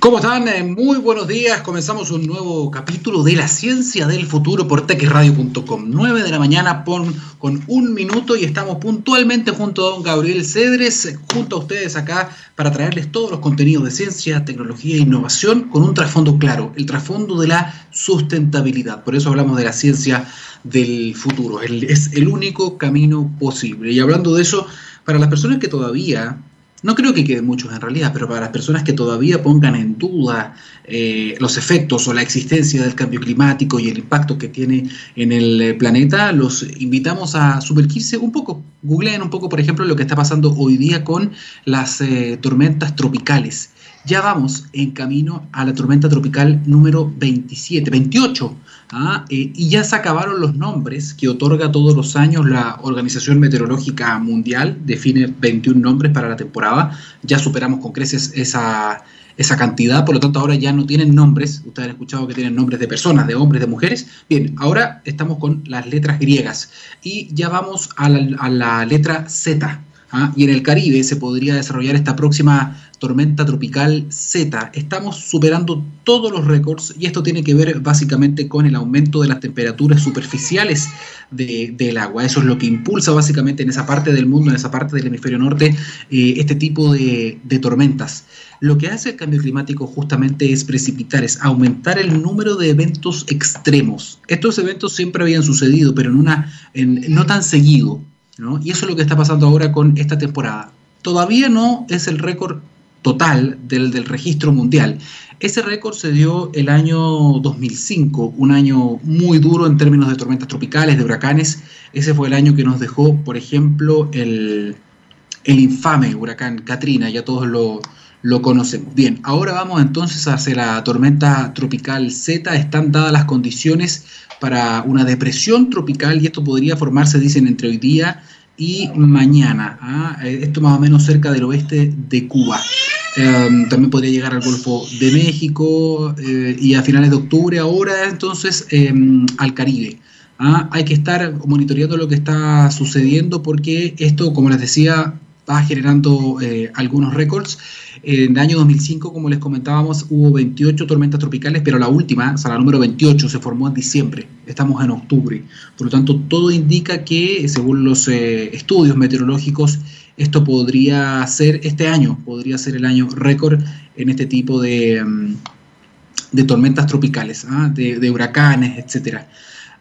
¿Cómo están? Eh, muy buenos días. Comenzamos un nuevo capítulo de la ciencia del futuro por techradio.com. 9 de la mañana con un minuto y estamos puntualmente junto a don Gabriel Cedres, junto a ustedes acá para traerles todos los contenidos de ciencia, tecnología e innovación con un trasfondo claro, el trasfondo de la sustentabilidad. Por eso hablamos de la ciencia del futuro. Es el único camino posible. Y hablando de eso, para las personas que todavía no creo que queden muchos en realidad, pero para las personas que todavía pongan en duda eh, los efectos o la existencia del cambio climático y el impacto que tiene en el eh, planeta, los invitamos a sumergirse un poco. Googleen un poco, por ejemplo, lo que está pasando hoy día con las eh, tormentas tropicales. Ya vamos en camino a la tormenta tropical número 27, 28 ¿ah? Eh, y ya se acabaron los nombres que otorga todos los años la Organización Meteorológica Mundial, define 21 nombres para la temporada, ya superamos con creces esa, esa cantidad, por lo tanto ahora ya no tienen nombres, ustedes han escuchado que tienen nombres de personas, de hombres, de mujeres, bien, ahora estamos con las letras griegas y ya vamos a la, letra Z, ¿ah? y en el Caribe se podría desarrollar esta próxima tormenta tropical Z. Estamos superando todos los récords y esto tiene que ver básicamente con el aumento de las temperaturas superficiales del agua. Eso es lo que impulsa básicamente en esa parte del mundo, en esa parte del hemisferio norte, eh, este tipo de, tormentas. Lo que hace el cambio climático justamente es precipitar, es aumentar el número de eventos extremos. Estos eventos siempre habían sucedido, pero en una, no tan seguido. Y eso es lo que está pasando ahora con esta temporada. Todavía no es el récord total del, del registro mundial. Ese récord se dio el año 2005, un año muy duro en términos de tormentas tropicales, de huracanes. Ese fue el año que nos dejó, por ejemplo, el, el infame huracán Katrina, ya todos lo, lo conocemos. Bien, ahora vamos entonces hacia la tormenta tropical Z. Están dadas las condiciones para una depresión tropical y esto podría formarse, dicen, entre hoy día y mañana. ¿ah? Esto más o menos cerca del oeste de Cuba. Em, también podría llegar al Golfo de México eh, y a finales de octubre, ahora entonces em, al Caribe. ¿ah? Hay que estar monitoreando lo que está sucediendo porque esto, como les decía, va generando eh, algunos récords. En el año 2005, como les comentábamos, hubo 28 tormentas tropicales, pero la última, o sea, la número 28, se formó en diciembre. Estamos en octubre. Por lo tanto, todo indica que, según los eh, estudios meteorológicos, esto podría ser, este año, podría ser el año récord en este tipo de, mm, de tormentas tropicales, ¿ah? de, de huracanes, etcétera.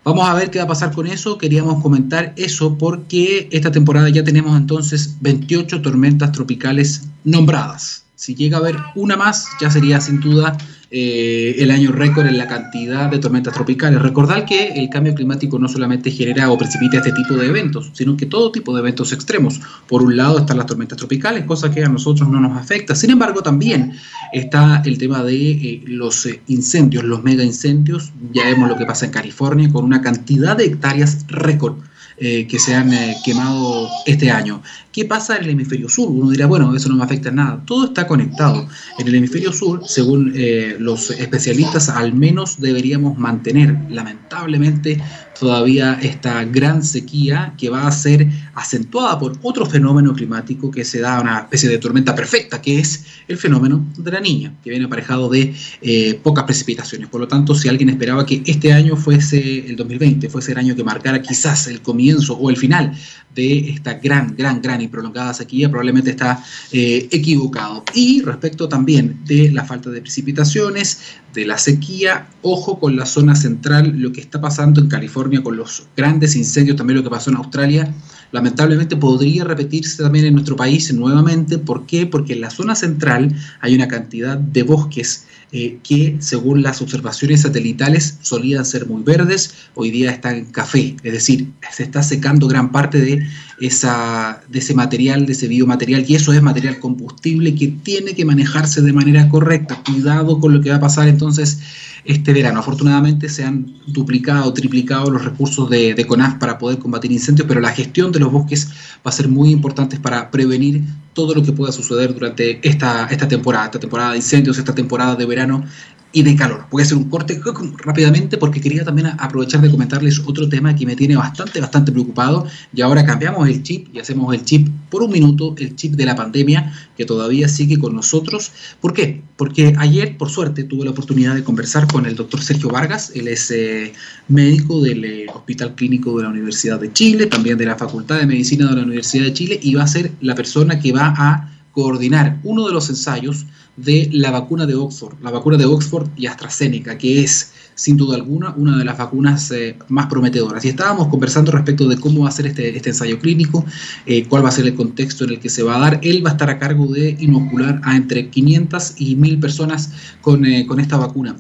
Vamos a ver qué va a pasar con eso. Queríamos comentar eso porque esta temporada ya tenemos entonces 28 tormentas tropicales nombradas. Si llega a haber una más, ya sería sin duda eh, el año récord en la cantidad de tormentas tropicales. Recordar que el cambio climático no solamente genera o precipita este tipo de eventos, sino que todo tipo de eventos extremos. Por un lado están las tormentas tropicales, cosa que a nosotros no nos afecta. Sin embargo, también está el tema de eh, los eh, incendios, los mega incendios. Ya vemos lo que pasa en California con una cantidad de hectáreas récord que se han quemado este año. ¿Qué pasa en el hemisferio sur? Uno dirá, bueno, eso no me afecta nada. Todo está conectado. En el hemisferio sur, según eh, los especialistas, al menos deberíamos mantener, lamentablemente, todavía esta gran sequía que va a ser acentuada por otro fenómeno climático que se da una especie de tormenta perfecta, que es el fenómeno de la niña, que viene aparejado de eh, pocas precipitaciones. Por lo tanto, si alguien esperaba que este año fuese el 2020, fuese el año que marcara quizás el comienzo o el final de esta gran, gran, gran y prolongada sequía, probablemente está eh, equivocado. Y respecto también de la falta de precipitaciones, de la sequía, ojo con la zona central, lo que está pasando en California con los grandes incendios, también lo que pasó en Australia, lamentablemente podría repetirse también en nuestro país nuevamente. ¿Por qué? Porque en la zona central hay una cantidad de bosques eh, que, según las observaciones satelitales, solían ser muy verdes, hoy día están en café. Es decir, se está secando gran parte de, esa, de ese material, de ese biomaterial, y eso es material combustible que tiene que manejarse de manera correcta. Cuidado con lo que va a pasar entonces este verano. Afortunadamente se han duplicado, triplicado los recursos de, de, CONAF para poder combatir incendios, pero la gestión de los bosques va a ser muy importante para prevenir todo lo que pueda suceder durante esta, esta temporada, esta temporada de incendios, esta temporada de verano y de calor. Voy a hacer un corte rápidamente porque quería también aprovechar de comentarles otro tema que me tiene bastante, bastante preocupado. Y ahora cambiamos el chip y hacemos el chip por un minuto, el chip de la pandemia que todavía sigue con nosotros. ¿Por qué? Porque ayer, por suerte, tuve la oportunidad de conversar con el doctor Sergio Vargas. Él es eh, médico del eh, Hospital Clínico de la Universidad de Chile, también de la Facultad de Medicina de la Universidad de Chile y va a ser la persona que va a coordinar uno de los ensayos de la vacuna de Oxford, la vacuna de Oxford y AstraZeneca, que es sin duda alguna una de las vacunas eh, más prometedoras. Y estábamos conversando respecto de cómo va a ser este, este ensayo clínico, eh, cuál va a ser el contexto en el que se va a dar. Él va a estar a cargo de inocular a entre 500 y 1000 personas con, eh, con esta vacuna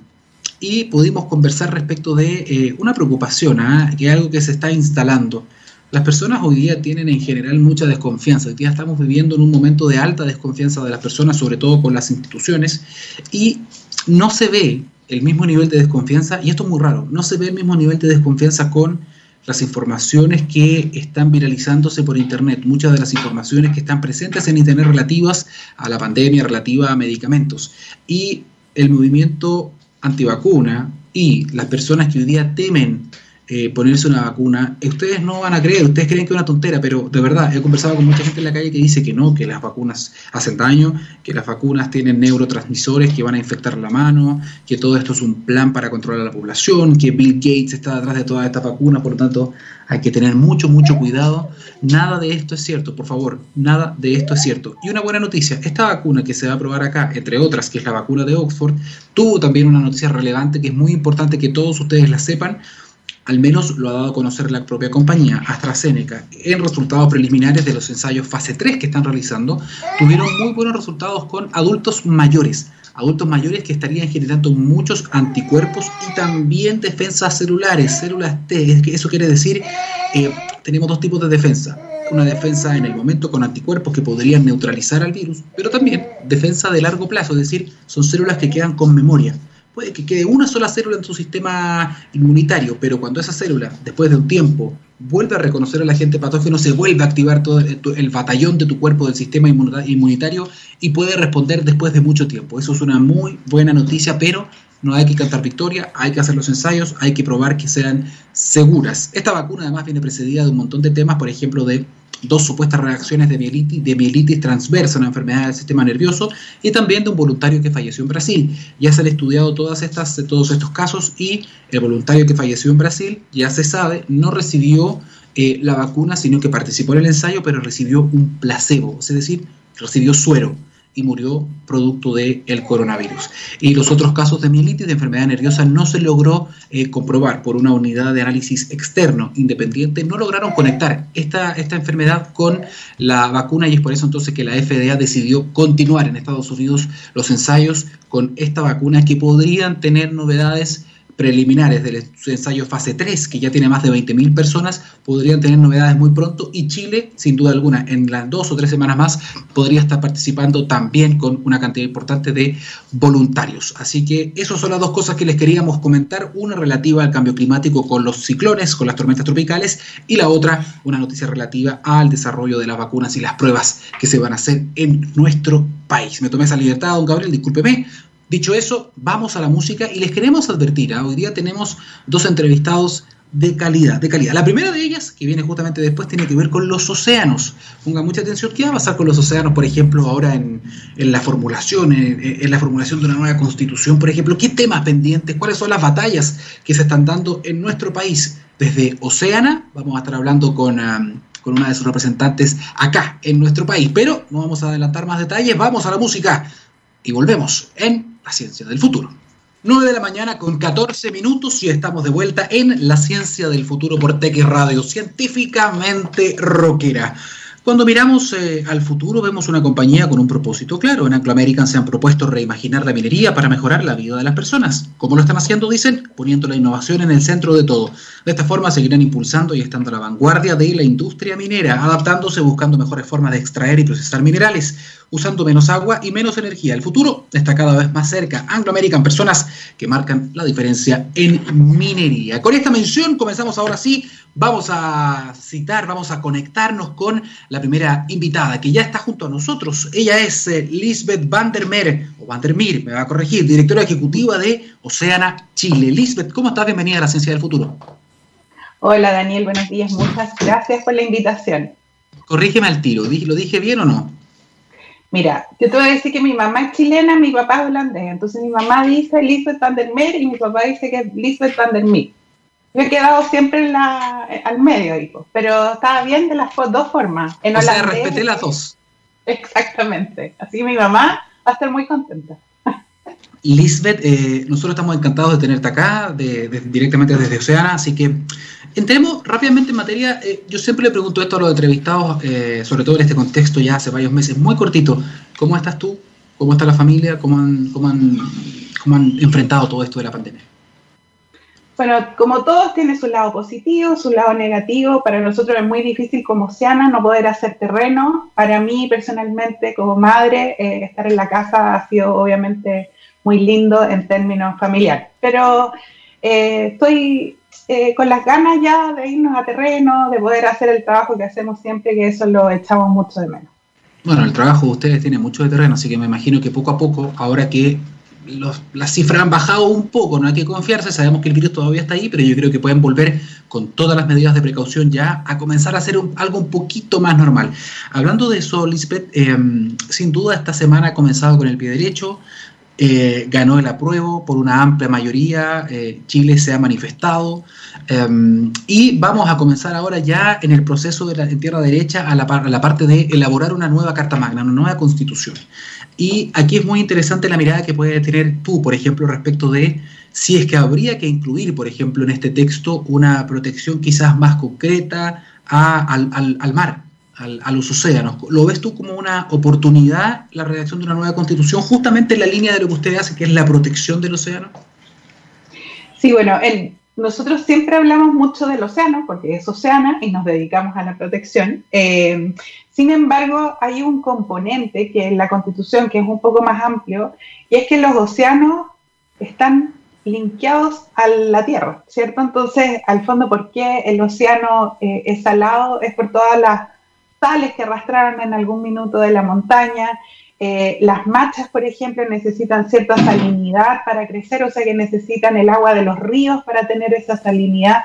y pudimos conversar respecto de una preocupación, ¿ah? que es algo que se está instalando las personas hoy día tienen en general mucha desconfianza. Hoy día estamos viviendo en un momento de alta desconfianza de las personas, sobre todo con las instituciones, y no se ve el mismo nivel de desconfianza, y esto es muy raro, no se ve el mismo nivel de desconfianza con las informaciones que están viralizándose por Internet, muchas de las informaciones que están presentes en Internet relativas a la pandemia, relativas a medicamentos. Y el movimiento antivacuna y las personas que hoy día temen eh, ponerse una vacuna, ustedes no van a creer, ustedes creen que es una tontera, pero de verdad, he conversado con mucha gente en la calle que dice que no, que las vacunas hacen daño, que las vacunas tienen neurotransmisores que van a infectar la mano, que todo esto es un plan para controlar a la población, que Bill Gates está detrás de todas estas vacunas, por lo tanto hay que tener mucho, mucho cuidado. Nada de esto es cierto, por favor, nada de esto es cierto. Y una buena noticia, esta vacuna que se va a probar acá, entre otras, que es la vacuna de Oxford, tuvo también una noticia relevante que es muy importante que todos ustedes la sepan al menos lo ha dado a conocer la propia compañía, AstraZeneca, en resultados preliminares de los ensayos fase 3 que están realizando, tuvieron muy buenos resultados con adultos mayores, adultos mayores que estarían generando muchos anticuerpos y también defensas celulares, células T, eso quiere decir, eh, tenemos dos tipos de defensa, una defensa en el momento con anticuerpos que podrían neutralizar al virus, pero también defensa de largo plazo, es decir, son células que quedan con memoria puede que quede una sola célula en tu sistema inmunitario, pero cuando esa célula, después de un tiempo, vuelve a reconocer al agente patógeno, se vuelve a activar todo el, batallón de tu cuerpo del sistema inmunitario y puede responder después de mucho tiempo. Eso es una muy buena noticia, pero no hay que cantar victoria, hay que hacer los ensayos, hay que probar que sean seguras. Esta vacuna además viene precedida de un montón de temas, por ejemplo, de dos supuestas reacciones de mielitis, de mielitis transversa, una enfermedad del sistema nervioso, y también de un voluntario que falleció en Brasil. Ya se han estudiado todas estas, todos estos casos y el voluntario que falleció en Brasil, ya se sabe, no recibió eh, la vacuna, sino que participó en el ensayo, pero recibió un placebo, es decir, recibió suero y murió producto del el coronavirus. Y los otros casos de mielitis, de enfermedad nerviosa, no se logró eh, comprobar por una unidad de análisis externo independiente, no lograron conectar esta, esta enfermedad con la vacuna y es por eso entonces que la FDA decidió continuar en Estados Unidos los ensayos con esta vacuna que podrían tener novedades preliminares del ensayo fase 3, que ya tiene más de 20.000 personas, podrían tener novedades muy pronto y Chile, sin duda alguna, en las dos o tres semanas más, podría estar participando también con una cantidad importante de voluntarios. Así que esas son las dos cosas que les queríamos comentar, una relativa al cambio climático con los ciclones, con las tormentas tropicales, y la otra, una noticia relativa al desarrollo de las vacunas y las pruebas que se van a hacer en nuestro país. Me tomé esa libertad, don Gabriel, discúlpeme, Dicho eso, vamos a la música y les queremos advertir, ¿ah? hoy día tenemos dos entrevistados de calidad, de calidad. La primera de ellas, que viene justamente después, tiene que ver con los océanos. Ponga mucha atención, ¿qué va a pasar con los océanos, por ejemplo, ahora en, la formulación, en, la formulación de una nueva constitución, por ejemplo? ¿Qué temas pendientes? ¿Cuáles son las batallas que se están dando en nuestro país? Desde Oceana, vamos a estar hablando con... con una de sus representantes acá en nuestro país. Pero no vamos a adelantar más detalles, vamos a la música y volvemos en ciencia del futuro. 9 de la mañana con 14 minutos y estamos de vuelta en La Ciencia del Futuro por TX Radio, científicamente rockera. Cuando miramos eh, al futuro vemos una compañía con un propósito claro. En Anglo American se han propuesto reimaginar la minería para mejorar la vida de las personas. ¿Cómo lo están haciendo? Dicen, poniendo la innovación en el centro de todo. De esta forma seguirán impulsando y estando a la vanguardia de la industria minera, adaptándose, buscando mejores formas de extraer y procesar minerales usando menos agua y menos energía. El futuro está cada vez más cerca. Anglo American, personas que marcan la diferencia en minería. Con esta mención comenzamos ahora sí. Vamos a citar, vamos a conectarnos con la primera invitada que ya está junto a nosotros. Ella es eh, Lisbeth Vandermeer, o Vandermeer, me va a corregir, directora ejecutiva de Oceana Chile. Lisbeth, ¿cómo estás? Bienvenida a la Ciencia del Futuro. Hola Daniel, buenos días. Muchas gracias por la invitación. Corrígeme al tiro, ¿lo dije bien o no? Mira, yo te voy a decir que mi mamá es chilena, mi papá es holandés. Entonces mi mamá dice Lisbeth van der Meer y mi papá dice que es Lisbeth van der Meer. Yo he quedado siempre en la, al medio, hijo, pero estaba bien de las dos formas. En o sea, respeté las dos. Exactamente. Así mi mamá va a estar muy contenta. Lisbeth, eh, nosotros estamos encantados de tenerte acá, de, directamente desde Oceana, así que entremos rápidamente en materia. Eh, yo siempre le pregunto esto a los entrevistados, eh, sobre todo en este contexto ya hace varios meses, muy cortito. ¿Cómo estás tú? ¿Cómo está la familia? ¿Cómo han, cómo han, cómo han enfrentado todo esto de la pandemia? Bueno, como todos tiene su lado positivo, su lado negativo. Para nosotros es muy difícil como Oceana no poder hacer terreno. Para mí personalmente como madre, estar en la casa ha sido obviamente muy lindo en términos familiares. Pero eh, estoy eh, con las ganas ya de irnos a terreno, de poder hacer el trabajo que hacemos siempre, que eso lo echamos mucho de menos. Bueno, el trabajo de ustedes tiene mucho de terreno, así que me imagino que poco a poco, ahora que las cifras han bajado un poco, no hay que confiarse, sabemos que el virus todavía está ahí, pero yo creo que pueden volver con todas las medidas de precaución ya a comenzar a hacer algo un poquito más normal. Hablando de eso, Lisbeth, em, sin duda esta semana ha comenzado con el pie derecho, eh, ganó el apruebo por una amplia mayoría, eh, Chile se ha manifestado em, y vamos a comenzar ahora ya en el proceso de la tierra derecha a la, la, parte de elaborar una nueva Carta Magna, una nueva constitución. Y aquí es muy interesante la mirada que puedes tener tú, por ejemplo, respecto de si es que habría que incluir, por ejemplo, en este texto una protección quizás más concreta al mar, a los océanos. ¿Lo ves tú como una oportunidad la redacción de una nueva constitución justamente en la línea de lo que usted hace, que es la protección del océano? Sí, bueno, nosotros siempre hablamos mucho del océano porque es océana y nos dedicamos a la protección. Eh, sin embargo, hay un componente que en la constitución que es un poco más amplio y es que los océanos están linkeados a la Tierra, ¿cierto? Entonces, al fondo, ¿por qué el océano eh, es salado? Es por todas las sales que arrastraron en algún minuto de la montaña. Eh, las machas, por ejemplo, necesitan cierta salinidad para crecer, o sea que necesitan el agua de los ríos para tener esa salinidad.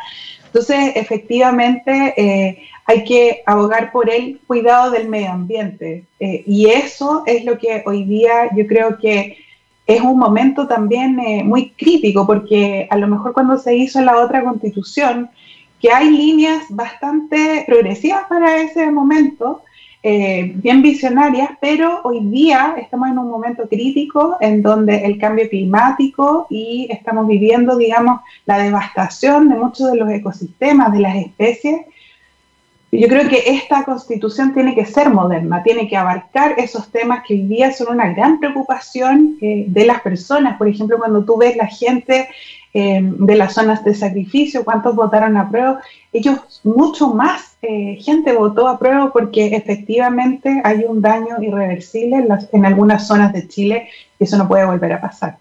Entonces, efectivamente, eh, hay que abogar por el cuidado del medio ambiente. Eh, y eso es lo que hoy día yo creo que es un momento también muy crítico, porque a lo mejor cuando se hizo la otra constitución, que hay líneas bastante progresivas para ese momento, eh, bien visionarias, pero hoy día estamos en un momento crítico en donde el cambio climático y estamos viviendo, digamos, la devastación de muchos de los ecosistemas, de las especies. Yo creo que esta constitución tiene que ser moderna, tiene que abarcar esos temas que hoy día son una gran preocupación eh, de las personas. Por ejemplo, cuando tú ves la gente eh, de las zonas de sacrificio, cuántos votaron a prueba. Ellos, mucho más eh, gente votó a prueba porque efectivamente hay un daño irreversible en, en algunas zonas de Chile y eso no puede volver a pasar.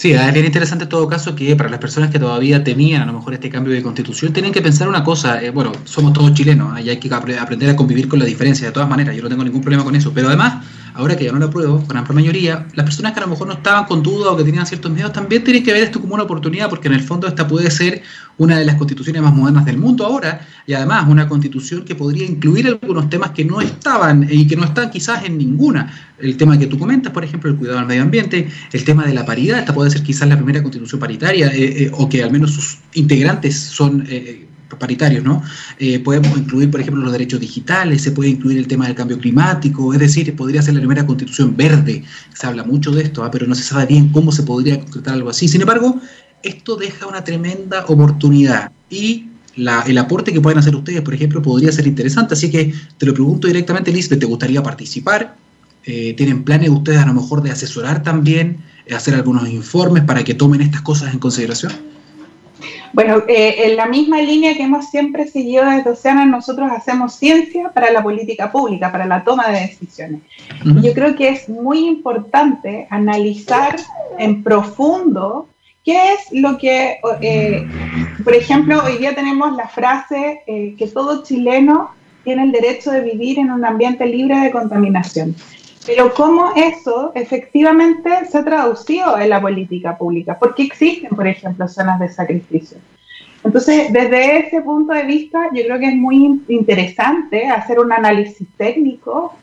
Sí, es bien interesante en todo caso que para las personas que todavía temían a lo mejor este cambio de constitución, tienen que pensar una cosa, eh, bueno, somos todos chilenos y hay que aprender a convivir con la diferencia de todas maneras, yo no tengo ningún problema con eso, pero además, ahora que ya no lo apruebo, con amplia mayoría, las personas que a lo mejor no estaban con duda o que tenían ciertos miedos, también tienen que ver esto como una oportunidad, porque en el fondo esta puede ser una de las constituciones más modernas del mundo ahora, y además una constitución que podría incluir algunos temas que no estaban y que no están quizás en ninguna. El tema que tú comentas, por ejemplo, el cuidado del medio ambiente, el tema de la paridad, esta puede ser quizás la primera constitución paritaria, eh, eh, o que al menos sus integrantes son eh, paritarios, ¿no? podemos incluir, por ejemplo, los derechos digitales, se puede incluir el tema del cambio climático, es decir, podría ser la primera constitución verde, se habla mucho de esto, ¿ah? pero no se sabe bien cómo se podría concretar algo así. Sin embargo, esto deja una tremenda oportunidad y el aporte que pueden hacer ustedes, por ejemplo, podría ser interesante. Así que te lo pregunto directamente, Lisbeth, ¿te gustaría participar? Eh, ¿Tienen planes ustedes a lo mejor de asesorar también, hacer algunos informes para que tomen estas cosas en consideración? Bueno, eh, en la misma línea que hemos siempre seguido desde Oceana, nosotros hacemos ciencia para la política pública, para la toma de decisiones. Yo creo que es muy importante analizar en profundo qué es lo que, eh, por ejemplo, hoy día tenemos la frase eh, que todo chileno tiene el derecho de vivir en un ambiente libre de contaminación. Pero cómo eso efectivamente se ha traducido en la política pública, porque existen, por ejemplo, zonas de sacrificio. Entonces, desde ese punto de vista, yo creo que es muy interesante hacer un análisis técnico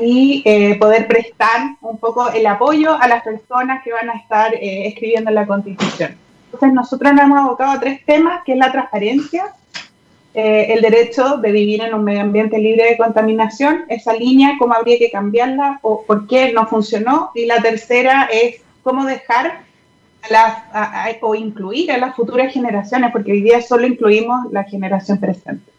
y eh, poder prestar un poco el apoyo a las personas que van a estar eh, escribiendo la Constitución. Entonces, nosotros nos hemos abocado a tres temas, que es la transparencia, eh, el derecho de vivir en un medio ambiente libre de contaminación, esa línea, cómo habría que cambiarla o por qué no funcionó. Y la tercera es cómo dejar o incluir a las futuras generaciones, porque hoy día solo incluimos la generación presente.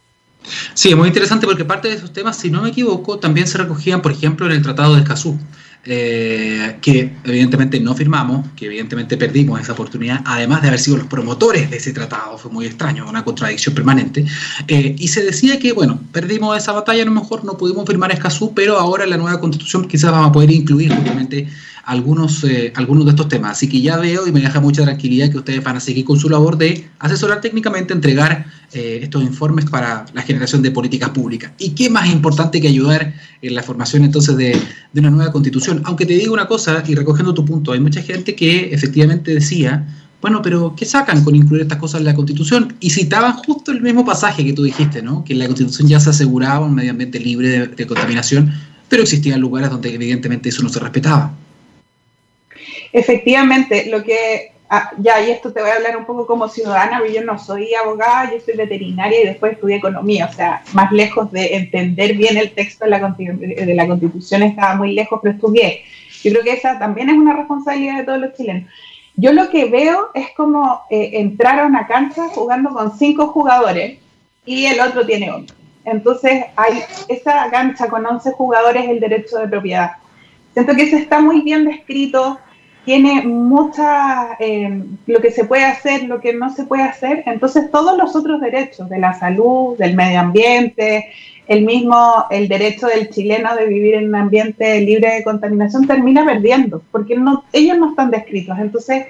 Sí, es muy interesante porque parte de esos temas, si no me equivoco, también se recogían, por ejemplo, en el Tratado de Escazú. Eh, que evidentemente no firmamos, que evidentemente perdimos esa oportunidad, además de haber sido los promotores de ese tratado, fue muy extraño, una contradicción permanente, eh, y se decía que, bueno, perdimos esa batalla, a lo mejor no pudimos firmar Escazú, pero ahora en la nueva constitución quizás vamos a poder incluir justamente algunos, eh, algunos de estos temas. Así que ya veo y me deja mucha tranquilidad que ustedes van a seguir con su labor de asesorar técnicamente, entregar eh, estos informes para la generación de políticas públicas. ¿Y qué más importante que ayudar en la formación entonces de, una nueva constitución? Aunque te digo una cosa, y recogiendo tu punto, hay mucha gente que efectivamente decía, bueno, pero ¿qué sacan con incluir estas cosas en la Constitución? Y citaban justo el mismo pasaje que tú dijiste, ¿no? Que en la Constitución ya se aseguraba un medio ambiente libre de contaminación, pero existían lugares donde evidentemente eso no se respetaba. Efectivamente, lo que ah, ya, y esto te voy a hablar un poco como ciudadana, porque yo no soy abogada, yo soy veterinaria y después estudié economía, o sea, más lejos de entender bien el texto de la, de la Constitución estaba muy lejos, pero estudié. Yo creo que esa también es una responsabilidad de todos los chilenos. Yo lo que veo es como eh, entrar a una cancha jugando con cinco jugadores y el otro tiene otro. Entonces, hay esa cancha con 11 jugadores el derecho de propiedad. Siento que eso está muy bien descrito, tiene mucha, eh, lo que se puede hacer, lo que no se puede hacer, entonces todos los otros derechos de la salud, del medio ambiente, el mismo, el derecho del chileno de vivir en un ambiente libre de contaminación termina perdiendo, porque no, ellos no están descritos. Entonces,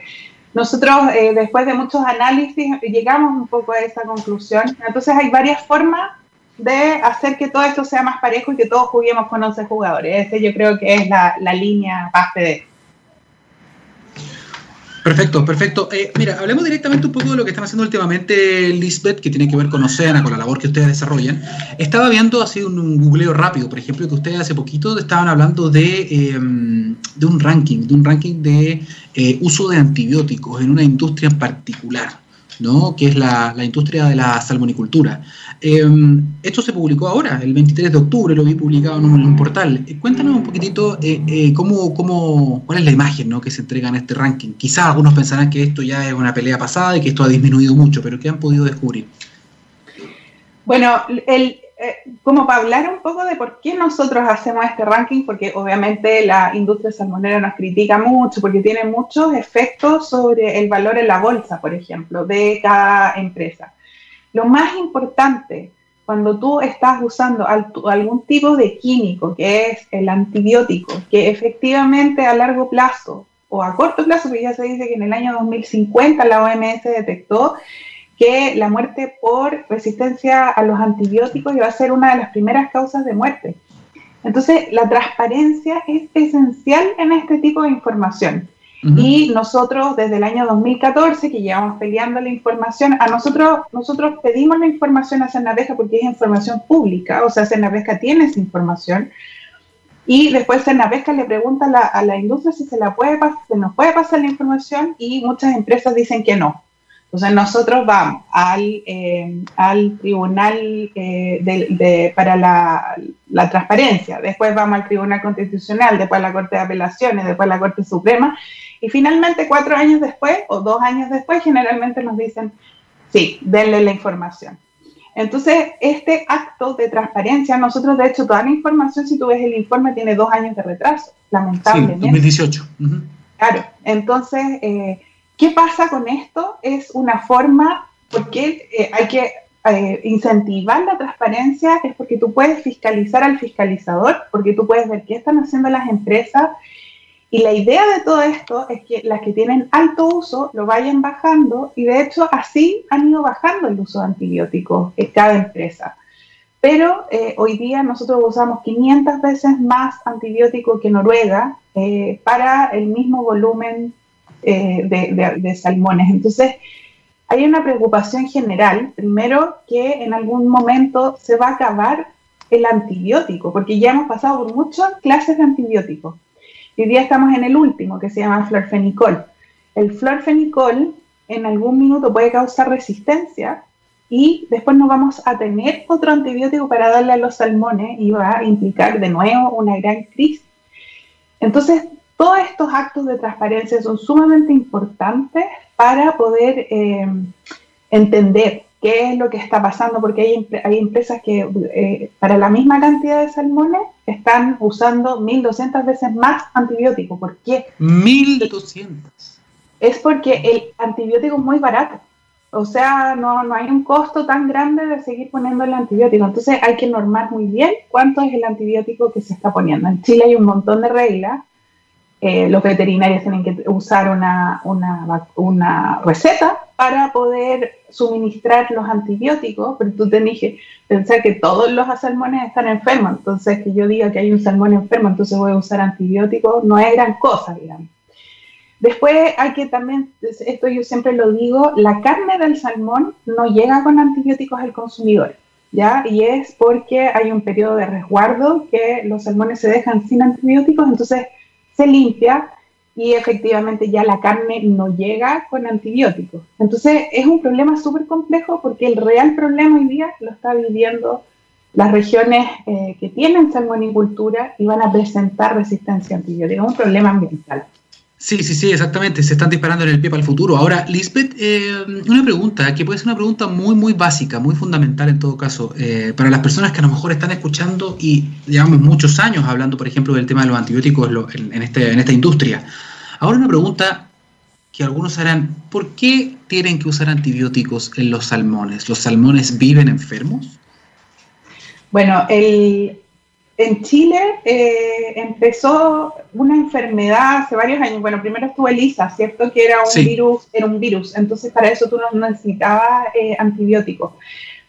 nosotros, eh, después de muchos análisis, llegamos un poco a esa conclusión. Entonces, hay varias formas de hacer que todo esto sea más parejo y que todos juguemos con 11 jugadores. Ese yo creo que es la, línea base de Perfecto, perfecto. Eh, mira, hablemos directamente un poco de lo que están haciendo últimamente Lisbeth, que tiene que ver con Oceana, con la labor que ustedes desarrollan. Estaba viendo así un, un googleo rápido, por ejemplo, que ustedes hace poquito estaban hablando de, em, de un ranking, de un ranking de eh, uso de antibióticos en una industria en particular. ¿No? que es la, industria de la salmonicultura. Em, esto se publicó ahora, el 23 de octubre, lo vi publicado en un, portal. Eh, cuéntanos un poquitito eh, eh, cómo, cómo, cuál es la imagen ¿no? que se entrega en este ranking. Quizás algunos pensarán que esto ya es una pelea pasada y que esto ha disminuido mucho, pero ¿qué han podido descubrir? Bueno, el, eh, como para hablar un poco de por qué nosotros hacemos este ranking, porque obviamente la industria salmonera nos critica mucho, porque tiene muchos efectos sobre el valor en la bolsa, por ejemplo, de cada empresa. Lo más importante cuando tú estás usando algún tipo de químico, que es el antibiótico, que efectivamente a largo plazo o a corto plazo, porque ya se dice que en el año 2050 la OMS detectó que la muerte por resistencia a los antibióticos iba a ser una de las primeras causas de muerte. Entonces, la transparencia es esencial en este tipo de información. Y nosotros, desde el año 2014, que llevamos peleando la información, a nosotros, nosotros pedimos la información a Cernaveja porque es información pública, o sea, Cernaveja tiene esa información. Y después Cernaveja le pregunta a la, a la industria si se, la puede, se nos puede pasar la información y muchas empresas dicen que no. Entonces nosotros vamos al, eh, al Tribunal eh, de, para la, la, Transparencia, después vamos al Tribunal Constitucional, después a la Corte de Apelaciones, después a la Corte Suprema, y finalmente cuatro años después o dos años después generalmente nos dicen, sí, denle la información. Entonces, este acto de transparencia, nosotros de hecho toda la información, si tú ves el informe, tiene dos años de retraso, lamentablemente. Sí, 2018. Claro, entonces... Eh, ¿Qué pasa con esto? Es una forma, porque eh, hay que eh, incentivar la transparencia, es porque tú puedes fiscalizar al fiscalizador, porque tú puedes ver qué están haciendo las empresas. Y la idea de todo esto es que las que tienen alto uso lo vayan bajando y de hecho así han ido bajando el uso de antibióticos en cada empresa. Pero eh, hoy día nosotros usamos 500 veces más antibiótico que Noruega para el mismo volumen de, de, salmones. Entonces, hay una preocupación general, primero, que en algún momento se va a acabar el antibiótico, porque ya hemos pasado por muchas clases de antibióticos. Hoy día estamos en el último, que se llama florfenicol. El florfenicol en algún minuto puede causar resistencia y después no vamos a tener otro antibiótico para darle a los salmones y va a implicar de nuevo una gran crisis. Entonces, todos estos actos de transparencia son sumamente importantes para poder eh, entender qué es lo que está pasando, porque hay, hay empresas que eh, para la misma cantidad de salmones están usando 1.200 veces más antibiótico. ¿Por qué? 1.200. Es porque el antibiótico es muy barato. O sea, no, no hay un costo tan grande de seguir poniendo el antibiótico. Entonces hay que normar muy bien cuánto es el antibiótico que se está poniendo. En Chile hay un montón de reglas eh, los veterinarios tienen que usar una, una, receta para poder suministrar los antibióticos, pero tú tenés que pensar que todos los salmones están enfermos, entonces que yo diga que hay un salmón enfermo, entonces voy a usar antibióticos, no es gran cosa, digamos. Después hay que también, esto yo siempre lo digo, la carne del salmón no llega con antibióticos al consumidor, ¿ya? Y es porque hay un periodo de resguardo que los salmones se dejan sin antibióticos, entonces se limpia y efectivamente ya la carne no llega con antibióticos. Entonces es un problema súper complejo porque el real problema hoy día lo está viviendo las regiones eh, que tienen salmonicultura y van a presentar resistencia a antibióticos. Es un problema ambiental. Sí, sí, sí, exactamente. Se están disparando en el pie para el futuro. Ahora, Lisbeth, eh, una pregunta que puede ser una pregunta muy, muy básica, muy fundamental en todo caso, eh, para las personas que a lo mejor están escuchando y llevamos muchos años hablando, por ejemplo, del tema de los antibióticos en, este, en esta industria. Ahora una pregunta que algunos harán, ¿por qué tienen que usar antibióticos en los salmones? ¿Los salmones viven enfermos? Bueno, el, en Chile eh, empezó una enfermedad hace varios años. Bueno, primero estuvo ELISA, ¿cierto? Que era un virus, era un virus. Entonces, para eso tú no necesitabas eh, antibióticos.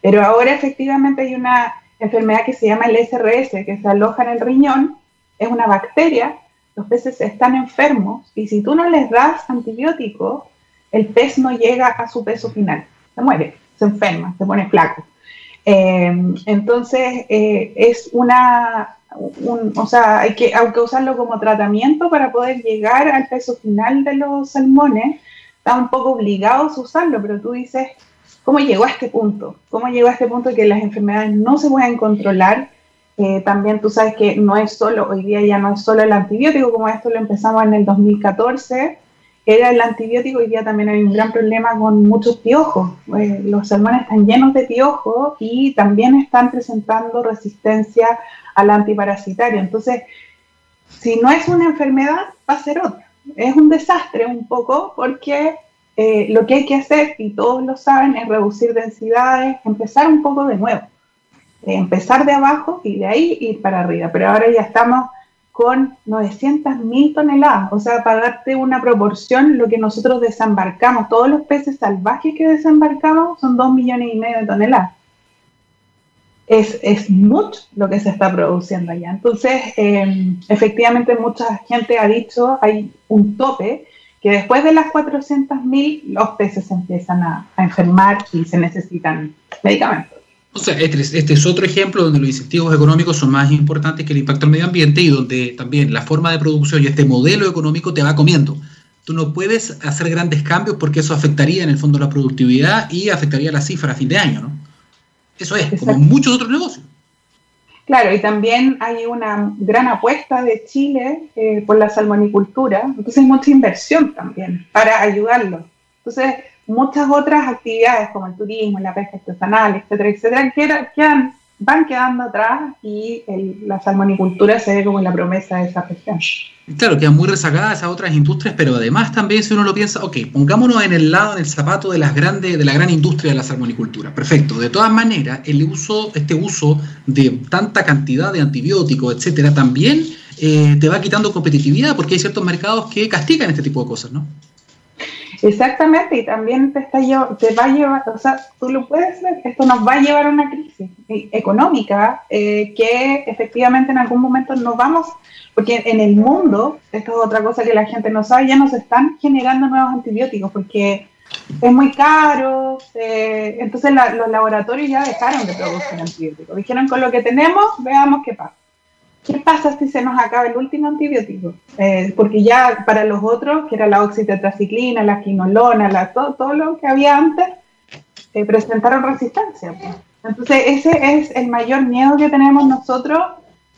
Pero ahora efectivamente hay una enfermedad que se llama el SRS, que se aloja en el riñón. Es una bacteria. Los peces están enfermos y si tú no les das antibióticos, el pez no llega a su peso final. Se muere, se enferma, se pone flaco. Eh, entonces, eh, es una, o sea, hay que, hay usarlo como tratamiento para poder llegar al peso final de los salmones. Está un poco obligado a usarlo, pero tú dices, ¿cómo llegó a este punto? ¿Cómo llegó a este punto que las enfermedades no se pueden controlar? Eh, también tú sabes que no es solo, hoy día ya no es solo el antibiótico, como esto lo empezamos en el 2014, era el antibiótico, y ya también hay un gran problema con muchos piojos. Eh, los salmones están llenos de piojos y también están presentando resistencia al antiparasitario. Entonces, si no es una enfermedad, va a ser otra. Es un desastre un poco porque eh, lo que hay que hacer, y todos lo saben, es reducir densidades, empezar un poco de nuevo. empezar de abajo y de ahí ir para arriba. Pero ahora ya estamos con 900.000 toneladas. O sea, para darte una proporción, lo que nosotros desembarcamos, todos los peces salvajes que desembarcamos son 2 millones y medio de toneladas. Es, es mucho lo que se está produciendo allá. Entonces, em, efectivamente, mucha gente ha dicho, hay un tope, que después de las 400.000 los peces empiezan a enfermar y se necesitan medicamentos. O sea, este, este, es otro ejemplo donde los incentivos económicos son más importantes que el impacto al medio ambiente y donde también la forma de producción y este modelo económico te va comiendo. Tú no puedes hacer grandes cambios porque eso afectaría en el fondo la productividad y afectaría la cifra a fin de año, ¿no? Eso es, como muchos otros negocios. Claro, y también hay una gran apuesta de Chile eh, por la salmonicultura, entonces hay mucha inversión también para ayudarlo. Entonces, muchas otras actividades como el turismo, la pesca artesanal, etcétera, etcétera, quedan, van quedando atrás y la salmonicultura se ve como la promesa de esa región. Claro, quedan muy rezagadas esas otras industrias, pero además también si uno lo piensa, ok, pongámonos en el lado, en el zapato de las grandes, de la gran industria de la salmonicultura. Perfecto. De todas maneras, el uso, este uso de tanta cantidad de antibióticos, etcétera, también eh, te va quitando competitividad porque hay ciertos mercados que castigan este tipo de cosas, ¿no? Exactamente, y también te, está, te va a llevar, o sea, tú lo puedes ver, esto nos va a llevar a una crisis económica eh, que efectivamente en algún momento nos vamos, porque en el mundo, esto es otra cosa que la gente no sabe, ya nos están generando nuevos antibióticos porque es muy caro, entonces los laboratorios ya dejaron de producir antibióticos. Dijeron con lo que tenemos, veamos qué pasa. ¿Qué pasa si se nos acaba el último antibiótico? Eh, porque ya para los otros, que era la oxitetraciclina, la quinolona, la, todo, todo lo que había antes, eh, presentaron resistencia. Pues. Entonces, ese es el mayor miedo que tenemos nosotros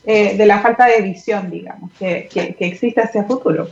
eh, de la falta de visión, digamos, que, que, que existe hacia futuro.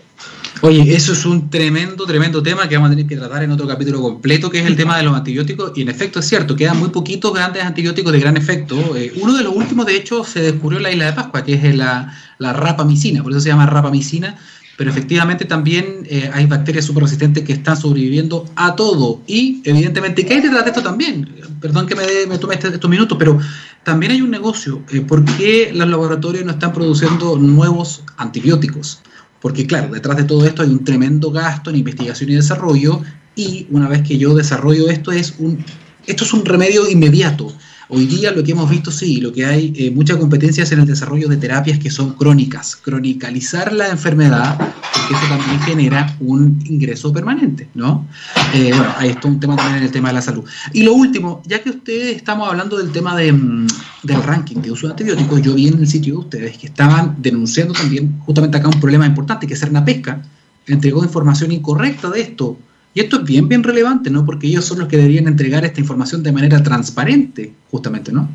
Oye, eso es un tremendo, tremendo tema que vamos a tener que tratar en otro capítulo completo, que es el tema de los antibióticos. Y en efecto es cierto, quedan muy poquitos grandes antibióticos de gran efecto. Eh, uno de los últimos, de hecho, se descubrió en la isla de Pascua, que es la, la rapamicina, por eso se llama rapamicina. Pero efectivamente también eh, hay bacterias super resistentes que están sobreviviendo a todo. Y evidentemente, ¿qué hay detrás de esto también? Perdón que me, me tome este, estos minutos, pero también hay un negocio. Eh, ¿Por qué los laboratorios no están produciendo nuevos antibióticos? Porque claro, detrás de todo esto hay un tremendo gasto en investigación y desarrollo y una vez que yo desarrollo esto es un, esto es un remedio inmediato. Hoy día lo que hemos visto, sí, lo que hay eh, mucha en el desarrollo de terapias que son crónicas, cronicalizar la enfermedad, porque eso también genera un ingreso permanente, ¿no? Eh, bueno, ahí está un tema también en el tema de la salud. Y lo último, ya que ustedes estamos hablando del tema de, mm, del ranking de uso de antibióticos, yo vi en el sitio de ustedes que estaban denunciando también justamente acá un problema importante, que es Pesca entregó información incorrecta de esto y esto es bien, bien relevante, ¿no? Porque ellos son los que deberían entregar esta información de manera transparente, justamente, ¿no?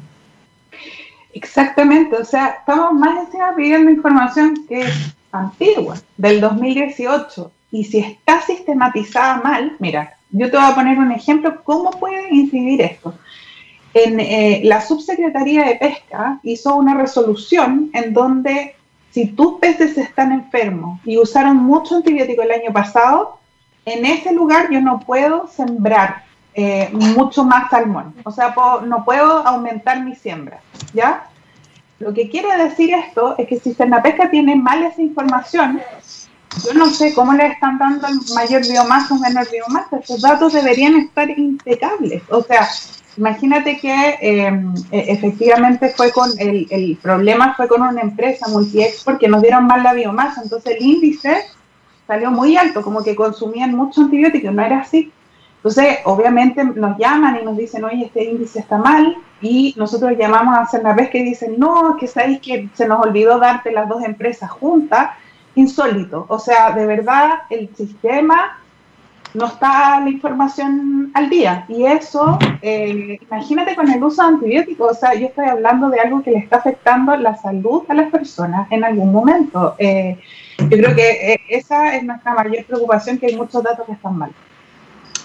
Exactamente, o sea, estamos más encima pidiendo información que es antigua, del 2018, y si está sistematizada mal, mira, yo te voy a poner un ejemplo, ¿cómo puede incidir esto? En, eh, la subsecretaría de Pesca hizo una resolución en donde si tus peces están enfermos y usaron mucho antibiótico el año pasado, en ese lugar yo no puedo sembrar eh, mucho más salmón, o sea, no puedo aumentar mi siembra, ¿ya? Lo que quiere decir esto es que si Pesca tiene mal esa información, yo no sé cómo le están dando mayor biomasa o menor biomasa, esos datos deberían estar impecables, o sea, imagínate que em, e, efectivamente fue con, el, el problema fue con una empresa multi-export porque nos dieron mal la biomasa, entonces el índice salió muy alto, como que consumían mucho antibiótico, no era así. Entonces, obviamente nos llaman y nos dicen, oye, este índice está mal, y nosotros llamamos a vez que dicen, no, que sabéis que se nos olvidó darte las dos empresas juntas, insólito. O sea, de verdad, el sistema no está la información al día. Y eso, eh, imagínate con el uso de antibióticos, o sea, yo estoy hablando de algo que le está afectando la salud a las personas en algún momento. Eh, yo creo que eh, esa es nuestra mayor preocupación, que hay muchos datos que están mal.